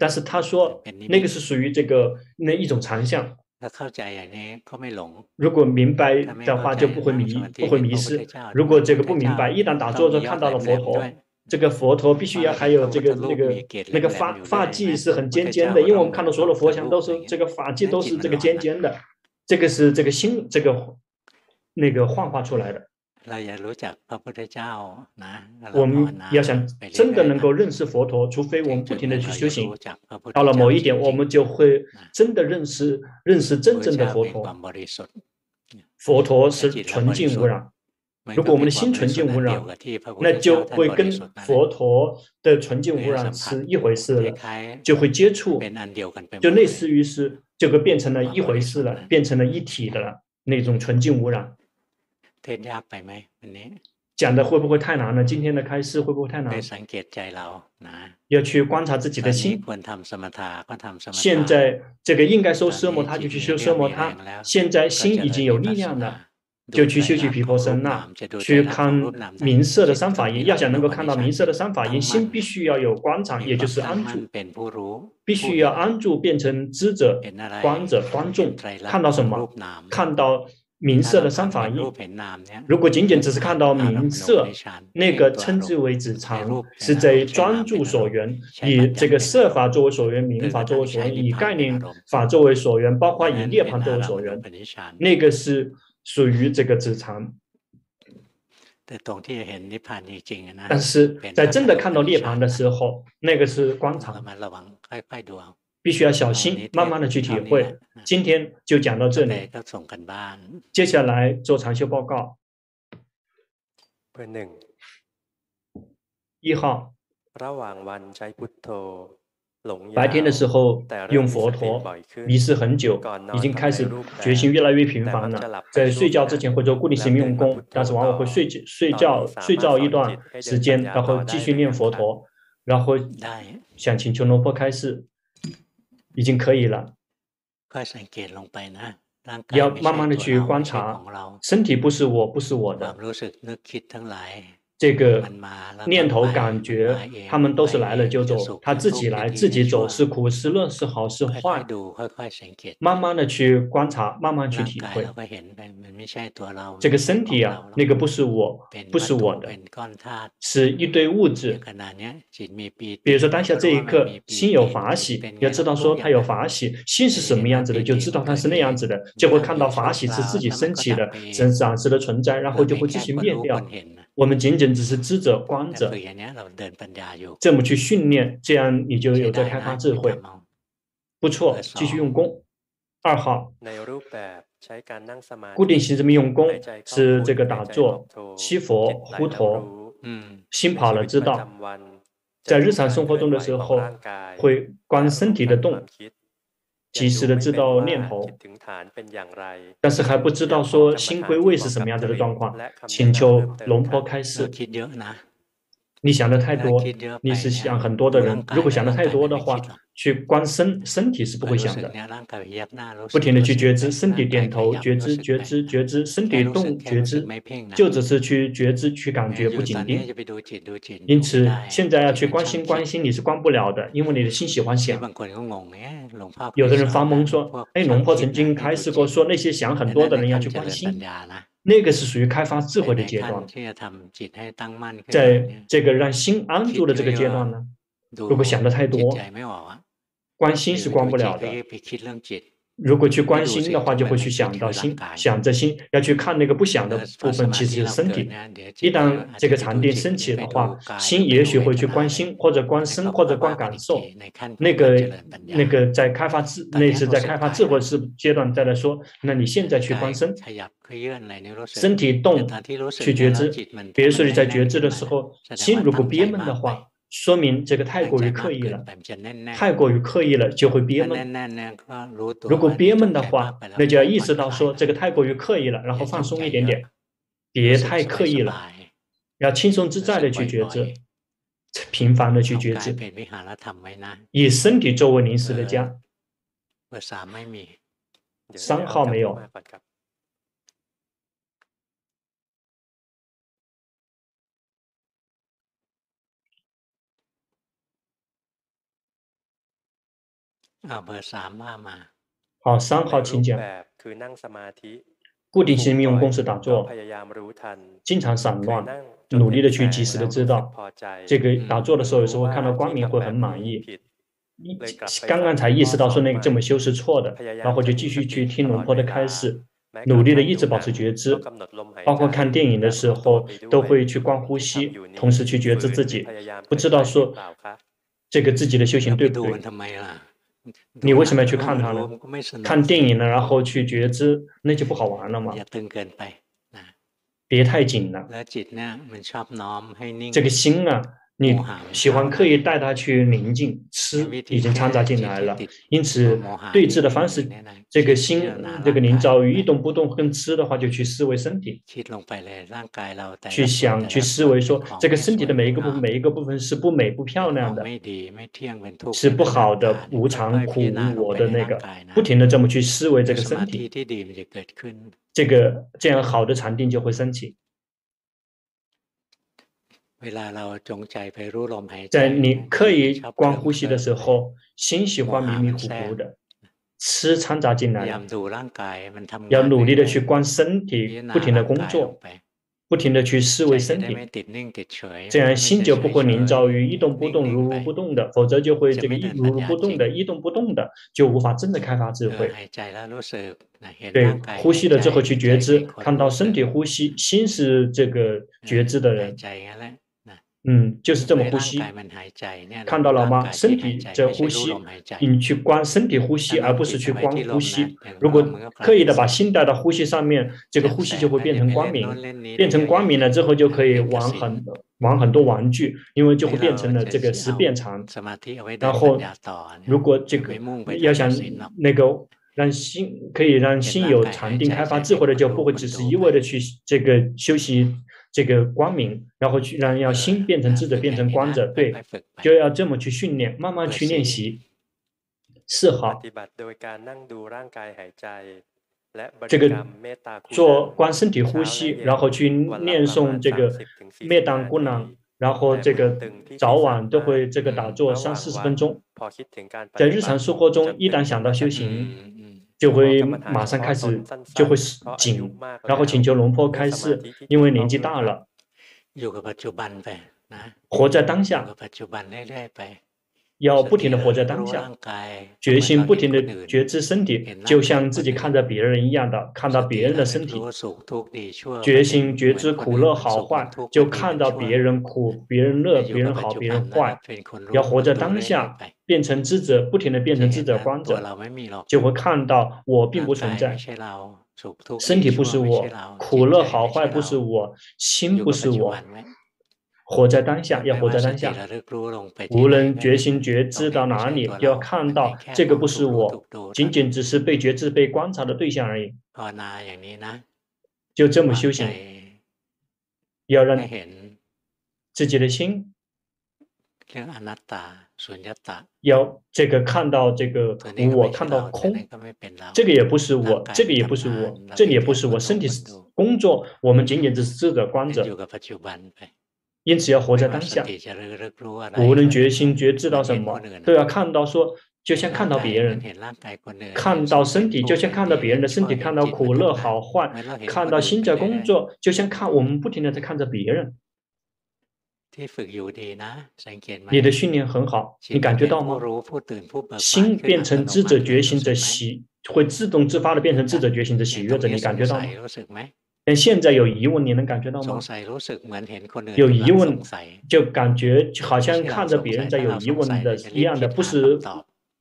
但是他说那个是属于这个那一种常相。如果明白的话，就不会迷，不会迷失。如果这个不明白，一旦打坐就看到了佛陀，这个佛陀必须要还有这个那个那个发发髻是很尖尖的，因为我们看到所有的佛像都是这个发髻都是这个尖尖的。这个是这个心，这个那个幻化出来的。我们要想真的能够认识佛陀，除非我们不停的去修行，到了某一点，我们就会真的认识认识真正的佛陀。佛陀是纯净无染。如果我们的心纯净无染，那就会跟佛陀的纯净无染是一回事了，就会接触，就类似于是。这个变成了一回事了，变成了一体的了，那种纯净无染。讲的会不会太难了？今天的开示会不会太难？要去观察自己的心。现在这个应该修奢摩他，就去修奢摩他。现在心已经有力量了。就去修习毗婆舍那，去看名色的三法印。要想能够看到名色的三法印，心必须要有观察，也就是安住，必须要安住，变成知者、观者、观众。看到什么？看到名色的三法印。如果仅仅只是看到名色，那个称之为止禅，是在专注所缘，以这个色法作为所缘，名法作为所缘，以概念法作为所缘，包括以涅槃作为所缘，那个是。属于这个止禅，但是在真的看到涅槃的时候，那个是观察，必须要小心，慢慢的去体会。今天就讲到这里，接下来做长修报告。一号。白天的时候用佛陀，迷失很久，已经开始决心越来越频繁了。在睡觉之前会做固定性用功，但是往往会睡睡觉睡觉一段时间，然后继续念佛陀，然后想请求龙婆开示，已经可以了。要慢慢的去观察，身体不是我，不是我的。这个念头、感觉，他们都是来了就走，他自己来自己走，是苦是乐，是好是坏，慢慢的去观察，慢慢去体会。这个身体啊，那个不是我，不是我的，是一堆物质。比如说当下这一刻，心有法喜，要知道说他有法喜，心是什么样子的，就知道他是那样子的，就会看到法喜是自己升起的，是暂时的存在，然后就会继续灭掉。我们仅仅只是知者观者，这么去训练，这样你就有在开发智慧。不错，继续用功。二号，固定型这么用功，是这个打坐、七佛、呼陀，嗯，心跑了知道，在日常生活中的时候会观身体的动。及时的知道念头，但是还不知道说心归位是什么样子的状况，请求龙婆开示。你想的太多，你是想很多的人。如果想的太多的话，去观身身体是不会想的。不停的去觉知身体点头，觉知觉知觉知身体动觉知，就只是去觉知去感觉不紧盯。因此现在要去关心关心，你是关不了的，因为你的心喜欢想。有的人发懵说：“哎，龙婆曾经开示过，说那些想很多的人要去关心。”那个是属于开发智慧的阶段，在这个让心安住的这个阶段呢，如果想的太多，关心是关不了的。如果去观心的话，就会去想到心，想着心要去看那个不想的部分，其实是身体。一旦这个禅定升起的话，心也许会去观心，或者观身，或者观感受。那个那个在开发智，那是在开发智慧是阶段再来说。那你现在去观身，身体动去觉知。比如说你在觉知的时候，心如果憋闷的话。说明这个太过于刻意了，太过于刻意了就会憋闷。如果憋闷的话，那就要意识到说这个太过于刻意了，然后放松一点点，别太刻意了，要轻松自在的去觉知，频繁的去觉知，以身体作为临时的家。三号没有。好，三号请讲。固定性命用公式打坐，经常散乱，努力的去及时的知道。这个打坐的时候，有时候会看到光明，会很满意。刚刚才意识到说那个这么修是错的，然后就继续去听龙坡的开示，努力的一直保持觉知。包括看电影的时候，都会去观呼吸，同时去觉知自己。不知道说这个自己的修行对不对？你为什么要去看它呢？看电影呢，然后去觉知，那就不好玩了嘛。别太紧了。这个心啊。你喜欢刻意带他去宁静吃，已经掺杂进来了。因此，对治的方式，这个心这个灵遭遇一动不动跟吃的话，就去思维身体，去想去思维说，这个身体的每一个部分每一个部分是不美不漂亮的，是不好的无常苦无我的那个，不停的这么去思维这个身体，这个这样好的禅定就会升起。在你刻意观呼吸的时候，心喜欢迷迷糊糊的，吃掺杂进来，要努力的去观身体，不停的工作，不停的去思维身体，这样心就不会凝照于一动不动、如如不动的，否则就会这个一如如不动的、一动不动的，就无法真的开发智慧。对，呼吸了之后去觉知，看到身体呼吸，心是这个觉知的人。嗯，就是这么呼吸，看到了吗？身体在呼吸，你去观身体呼吸，而不是去观呼吸。如果刻意的把心带到呼吸上面，这个呼吸就会变成光明，变成光明了之后就可以玩很玩很多玩具，因为就会变成了这个十变长。然后，如果这个要想那个让心可以让心有禅定开发智慧的，就不会只是一味的去这个修习。这个光明，然后去让要心变成智者，变成光者，对，就要这么去训练，慢慢去练习。四号，这个做观身体呼吸，然后去念诵这个灭当姑囊，然后这个早晚都会这个打坐三四十分钟。在日常生活中，一旦想到修行。就会马上开始就会紧，然后请求龙婆开示，因为年纪大了，活在当下，要不停的活在当下，决心不停的觉知身体，就像自己看着别人一样的看到别人的身体，决心觉知苦乐好坏，就看到别人苦，别人乐，别人好，别人坏，要活在当下。变成智者，不停地变成智者观者，就会看到我并不存在，身体不是我，苦乐好坏不是我，心不是我，活在当下，要活在当下，无论觉心觉知到哪里，要看到这个不是我，仅仅只是被觉知、被观察的对象而已，就这么修行，要让自己的心。要这个看到这个我看到空，这个也不是我，这个也不是我，这里也不是我，身体是工作，我们仅仅只是智者观者，因此要活在当下，无论决心觉知到什么，都要看到说，就像看到别人，看到身体，就像看到别人的身体，看到苦乐好坏，看到心在工作，就像看我们不停的在看着别人。你的训练很好，你感觉到吗？心变成知者、觉醒者、喜会自动自发的变成智者觉醒者喜悦者，你感觉到吗？但现在有疑问，你能感觉到吗？有疑问就感觉好像看着别人在有疑问的一样的，不是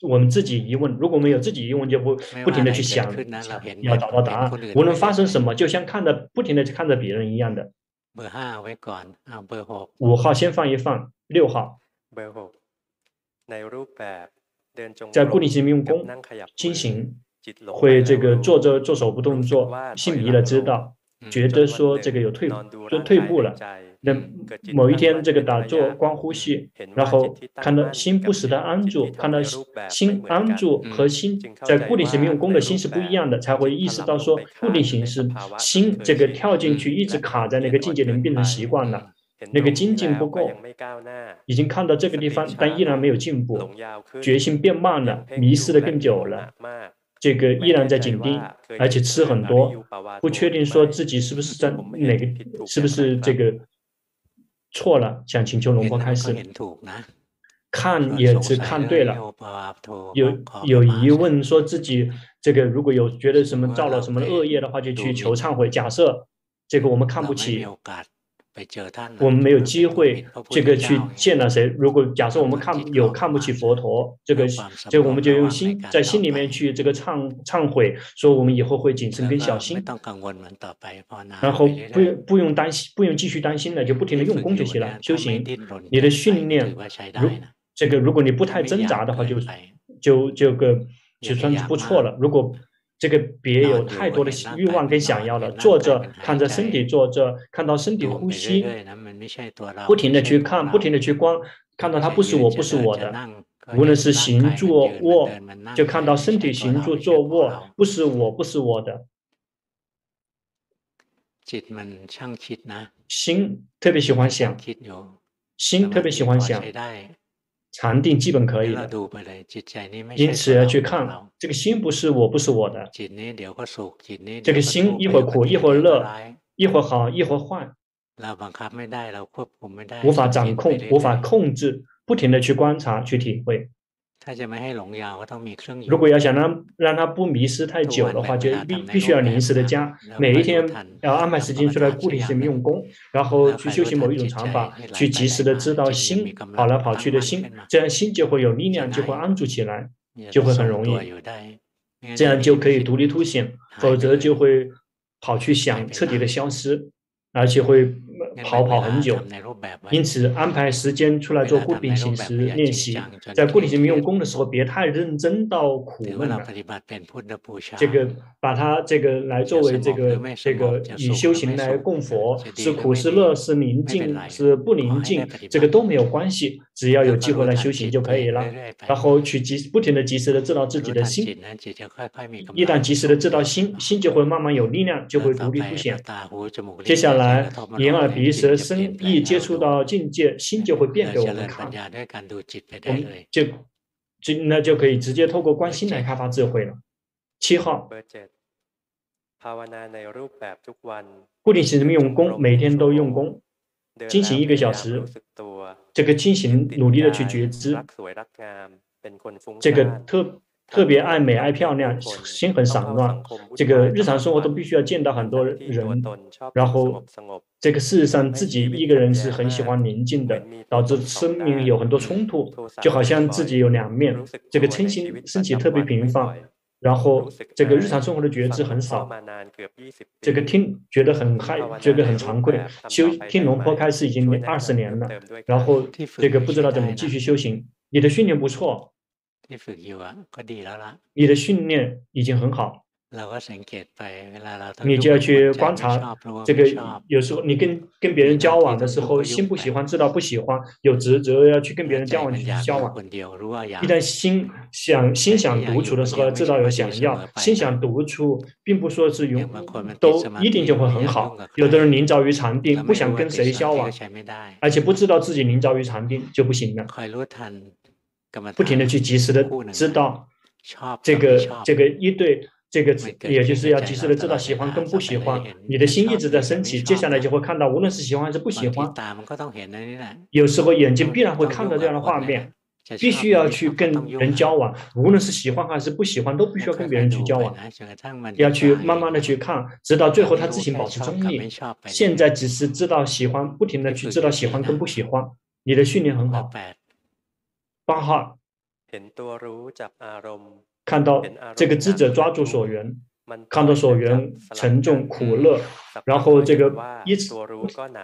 我们自己疑问。如果没有自己疑问，就不不停的去想，要找到答案。无论发生什么，就像看着不停的看着别人一样的。五号先放一放，六号。在固定型用功，心行会这个坐着做手部动作，心迷了知道。觉得说这个有退，就退步了。那某一天这个打坐观呼吸，然后看到心不时 的安住，看到心安住和心在固定型用功的心是不一样的，才会意识到说固定型是心这个跳进去一直卡在那个境界里面变成习惯了，那个精进不够，已经看到这个地方，但依然没有进步，决心变慢了，迷失的更久了。这个依然在紧盯，而且吃很多，不确定说自己是不是在哪个，是不是这个错了？想请求龙婆开示，看也是看对了，有有疑问，说自己这个如果有觉得什么造了什么恶业的话，就去求忏悔。假设这个我们看不起。我们没有机会这个去见了谁？如果假设我们看有看不起佛陀，这个这个我们就用心在心里面去这个忏忏悔，说我们以后会谨慎跟小心，然后不用不用担心，不用继续担心了，就不停的用功就行了。修行，你的训练，如这个如果你不太挣扎的话就，就就这个就算不错了。如果这个别有太多的欲望跟想要了，坐着看着身体，坐着看到身体呼吸，不停的去看，不停的去观，看到它不是我，不是我的，无论是行坐卧，就看到身体行住坐卧，不是我，不是我的。心特别喜欢想，心特别喜欢想。禅定基本可以了，因此要去看这个心不是我，不是我的。这个心一会儿苦，一会儿乐，一会儿好，一会儿坏，无法掌控，无法控制，不停的去观察，去体会。如果要想让让他不迷失太久的话，就必必须要临时的加，每一天要安排时间出来固定性用功，然后去修行某一种禅法，去及时的知道心跑来跑去的心，这样心就会有力量，就会安住起来，就会很容易，这样就可以独立凸显，否则就会跑去想彻底的消失，而且会。跑跑很久，因此安排时间出来做固定型时练习。在固定型用功的时候，别太认真到苦闷了。这个把它这个来作为这个这个以修行来供佛，是苦是乐是宁静是不宁静，这个都没有关系，只要有机会来修行就可以了。然后去及不停的及时的知道自己的心，一旦及时的知道心，心就会慢慢有力量，就会独立凸显。接下来眼耳。鼻舌身意接触到境界，心就会变给我们看，我们就就那就可以直接透过观心来开发智慧了。七号，固定型的用功，每天都用功，进行一个小时，这个进行努力的去觉知，这个特。特别爱美爱漂亮，心很散乱。这个日常生活都必须要见到很多人，然后这个事实上自己一个人是很喜欢宁静的，导致生命有很多冲突，就好像自己有两面。这个身心身体特别频繁，然后这个日常生活的觉知很少。这个听觉得很害，觉得很惭愧。修听龙坡开始已经二十年了，然后这个不知道怎么继续修行。你的训练不错。你的训练已经很好，你就要去观察这个。有时候你跟跟别人交往的时候，心不喜欢，知道不喜欢，有职责要去跟别人交往去交往。一旦心想心想独处的时候，知道有想要，心想独处，并不说是永都一定就会很好。有的人临着于禅定，不想跟谁交往，而且不知道自己临着于禅定就不行了。不停的去及时的知道这个这个一对这个，也就是要及时的知道喜欢跟不喜欢，你的心一直在升起，接下来就会看到无论是喜欢还是不喜欢，有时候眼睛必然会看到这样的画面，必须要去跟人交往，无论是喜欢还是不喜欢，都必须要跟别人去交往，要去慢慢的去看，直到最后他自行保持中立。现在只是知道喜欢，不停的去知道喜欢跟不喜欢，你的训练很好。八号，看到这个智者抓住所缘，看到所缘沉重苦乐，然后这个一直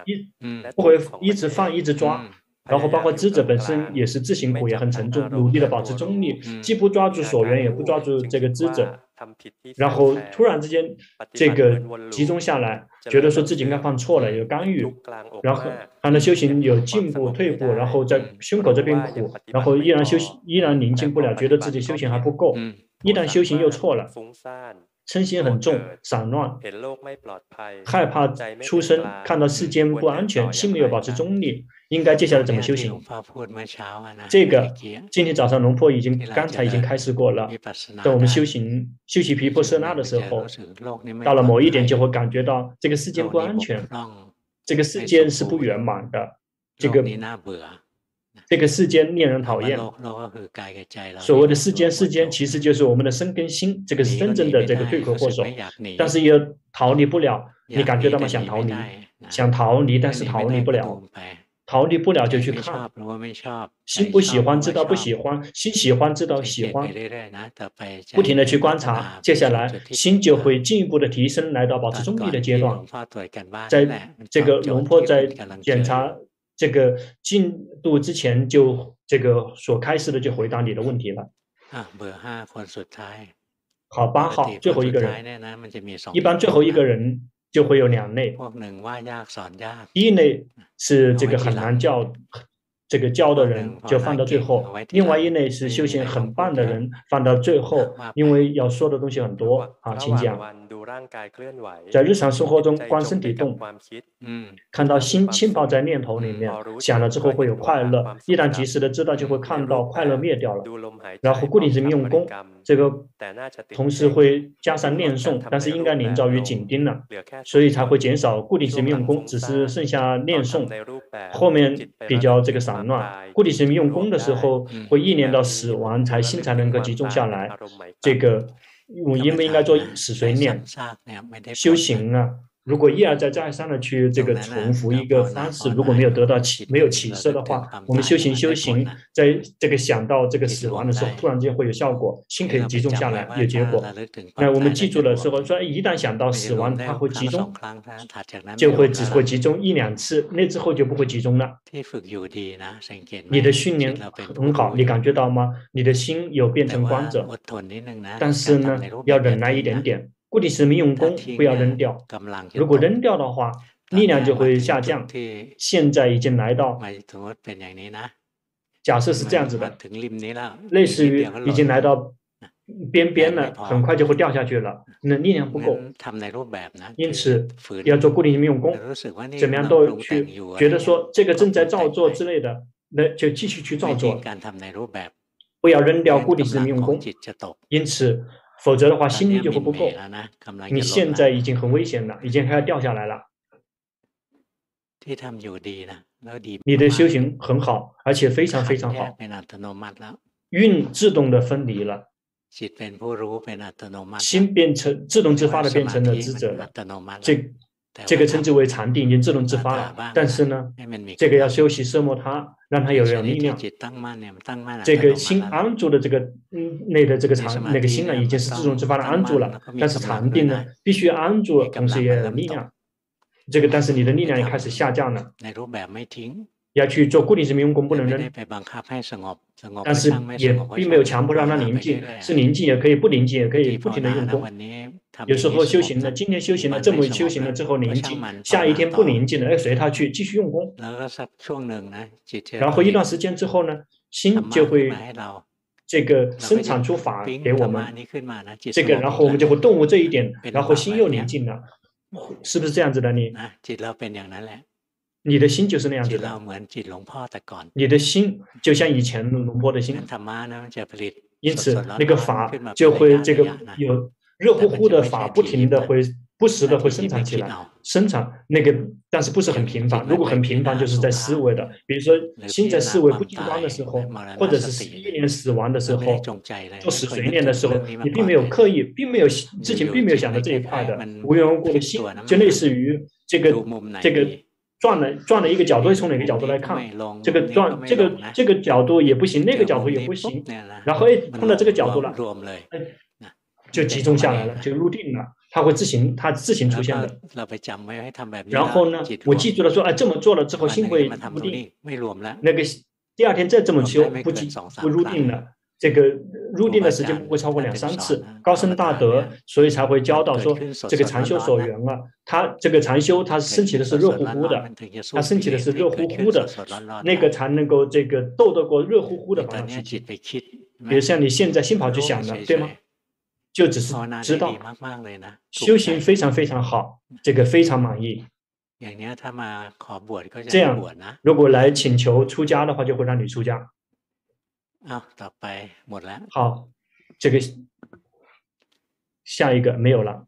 一不会一直放一直抓。然后包括知者本身也是自行苦，也很沉重，努力的保持中立，既不抓住所缘，也不抓住这个知者。然后突然之间，这个集中下来，觉得说自己应该犯错了，有干预。然后他的修行有进步、退步，然后在胸口这边苦，然后依然修行，依然宁静不了，觉得自己修行还不够。一旦修行又错了。嗔心很重，散乱，害怕出生，看到世间不安全，心没有保持中立，应该接下来怎么修行？这个今天早上龙婆已经刚才已经开始过了，在我们修行修习皮婆舍那的时候，到了某一点就会感觉到这个世间不安全，这个世间是不圆满的，这个。这个世间令人讨厌。所谓的世间，世间其实就是我们的身跟心，这个是真正的这个罪魁祸首。但是又逃离不了，你感觉到吗？想逃离，想逃离，但是逃离不了，逃离不了就去看。心不喜欢，知道不喜欢；心喜欢，知道喜欢。不停的去观察，接下来心就会进一步的提升，来到保持中立的阶段。在这个龙婆在检查。这个进度之前就这个所开始的就回答你的问题了。好，八号最后一个人，一般最后一个人就会有两类。第一类是这个很难教。这个教的人就放到最后，另外一类是修行很棒的人放到最后，因为要说的东西很多啊，请讲。在日常生活中观身体动，嗯，看到心浸泡在念头里面，想了之后会有快乐，一旦及时的知道，就会看到快乐灭掉了。然后固定性用功，这个同时会加上念诵，但是应该临着于紧盯了，所以才会减少固定性用功，只是剩下念诵，后面比较这个散。乱，固定性用功的时候，会意念到死亡，才心才能够集中下来。这个我应不应该做死随念？修行啊。如果一而再再三的去这个重复一个方式，如果没有得到起没有起色的话，我们修行修行，在这个想到这个死亡的时候，突然间会有效果，心可以集中下来，有结果。那我们记住了时候，说一旦想到死亡，它会集中，就会只会集中一两次，那之后就不会集中了。你的训练很好，你感觉到吗？你的心有变成光者，但是呢，要忍耐一点点。固定是没用功，不要扔掉。如果扔掉的话，力量就会下降。现在已经来到，假设是这样子的，类似于已经来到边边了，很快就会掉下去了。那力量不够，因此要做固定没用功，怎么样都去觉得说这个正在照做之类的，那就继续去照做，不要扔掉固定是没用功。因此。否则的话，心力就会不够。你现在已经很危险了，已经快要掉下来了。你的修行很好，而且非常非常好。运自动的分离了，心变成自动自发的变成了知者了。这。这个称之为禅定，已经自动自发了。但是呢，这个要休息色摩他，让它有点力量。这个心安住的这个嗯内的这个禅那个心呢，已经是自动自发的安住了。但是禅定呢，必须安住，同时也有力量。这个但是你的力量也开始下降了。要去做固定式用功，不能扔。但是也并没有强迫让它宁静，是宁静也可以，不宁静也可以，不停的用功。有时候修行了，今天修行了，这么修行了之后宁静，下一天不宁静了，要随他去继续用功。然后一段时间之后呢，心就会这个生产出法给我们，这个然后我们就会顿悟这一点，然后心又宁静了，是不是这样子的你？你的心就是那样子的，你的心就像以前龙婆的心，因此那个法就会这个有热乎乎的法不停的会不时的会生产起来，生产那个，但是不是很频繁。如果很频繁，就是在思维的，比如说心在思维不净光的时候，或者是十一年死亡的时候，做死随念的时候，你并没有刻意，并没有之前并没有想到这一块的，无缘无故的心，就类似于这个这个转了转了一个角度，从哪个角度来看，这个转这个这个角度也不行，那个角度也不行，然后哎碰到这个角度了，哎。就集中下来了，就入定了，它会自行，它自行出现的。然后呢，我记住了说，哎，这么做了之后，心会入定。那个第二天再这么修，不集不入定了。这个入定的时间不会超过两三次。高僧大德，所以才会教导说，这个禅修所缘啊，他这个禅修他升起的是热乎乎的，他升起的是热乎乎的，那个才能够这个斗得过热乎乎的方法去。比如像你现在心跑去想的，对吗？就只是知道修行非常非常好，这个非常满意。这样，如果来请求出家的话，就会让你出家。好，这个下一个没有了。